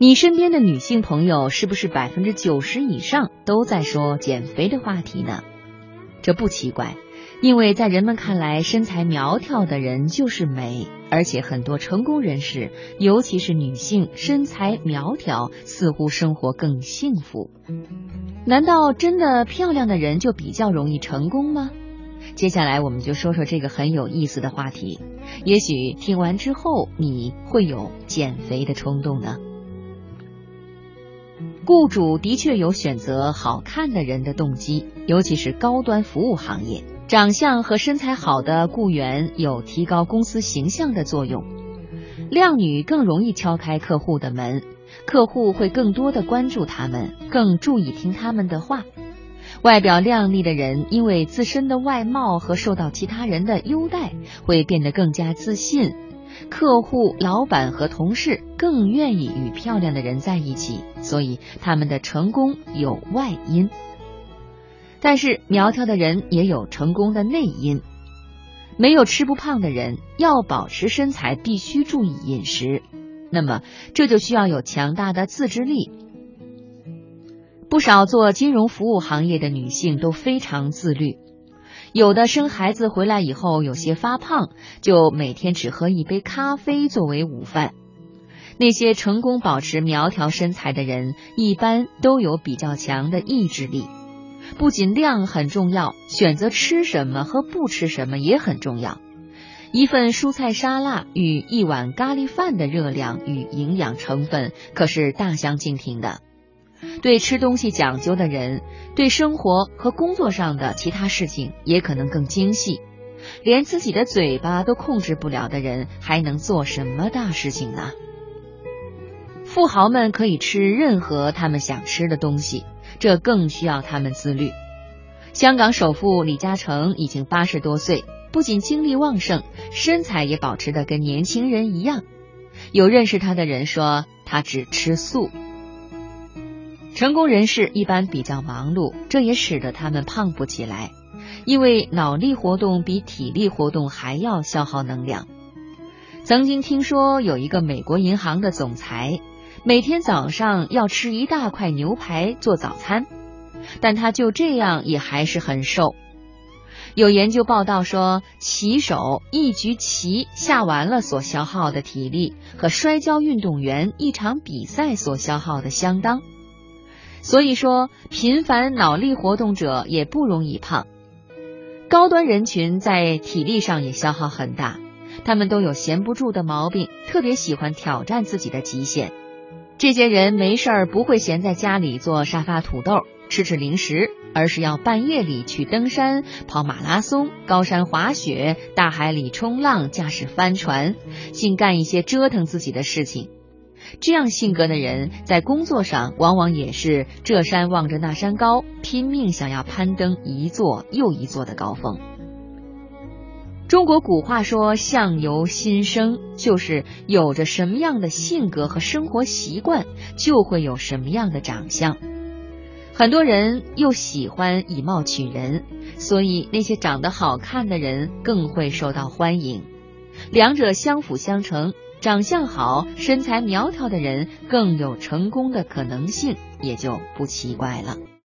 你身边的女性朋友是不是百分之九十以上都在说减肥的话题呢？这不奇怪，因为在人们看来，身材苗条的人就是美，而且很多成功人士，尤其是女性，身材苗条似乎生活更幸福。难道真的漂亮的人就比较容易成功吗？接下来我们就说说这个很有意思的话题，也许听完之后你会有减肥的冲动呢。雇主的确有选择好看的人的动机，尤其是高端服务行业，长相和身材好的雇员有提高公司形象的作用。靓女更容易敲开客户的门，客户会更多的关注他们，更注意听他们的话。外表靓丽的人，因为自身的外貌和受到其他人的优待，会变得更加自信。客户、老板和同事更愿意与漂亮的人在一起，所以他们的成功有外因。但是苗条的人也有成功的内因。没有吃不胖的人，要保持身材必须注意饮食，那么这就需要有强大的自制力。不少做金融服务行业的女性都非常自律。有的生孩子回来以后有些发胖，就每天只喝一杯咖啡作为午饭。那些成功保持苗条身材的人，一般都有比较强的意志力。不仅量很重要，选择吃什么和不吃什么也很重要。一份蔬菜沙拉与一碗咖喱饭的热量与营养成分可是大相径庭的。对吃东西讲究的人，对生活和工作上的其他事情也可能更精细。连自己的嘴巴都控制不了的人，还能做什么大事情呢？富豪们可以吃任何他们想吃的东西，这更需要他们自律。香港首富李嘉诚已经八十多岁，不仅精力旺盛，身材也保持的跟年轻人一样。有认识他的人说，他只吃素。成功人士一般比较忙碌，这也使得他们胖不起来，因为脑力活动比体力活动还要消耗能量。曾经听说有一个美国银行的总裁，每天早上要吃一大块牛排做早餐，但他就这样也还是很瘦。有研究报道说，棋手一局棋下完了所消耗的体力，和摔跤运动员一场比赛所消耗的相当。所以说，频繁脑力活动者也不容易胖。高端人群在体力上也消耗很大，他们都有闲不住的毛病，特别喜欢挑战自己的极限。这些人没事儿不会闲在家里做沙发土豆吃吃零食，而是要半夜里去登山、跑马拉松、高山滑雪、大海里冲浪、驾驶帆船，尽干一些折腾自己的事情。这样性格的人，在工作上往往也是这山望着那山高，拼命想要攀登一座又一座的高峰。中国古话说“相由心生”，就是有着什么样的性格和生活习惯，就会有什么样的长相。很多人又喜欢以貌取人，所以那些长得好看的人更会受到欢迎，两者相辅相成。长相好、身材苗条的人更有成功的可能性，也就不奇怪了。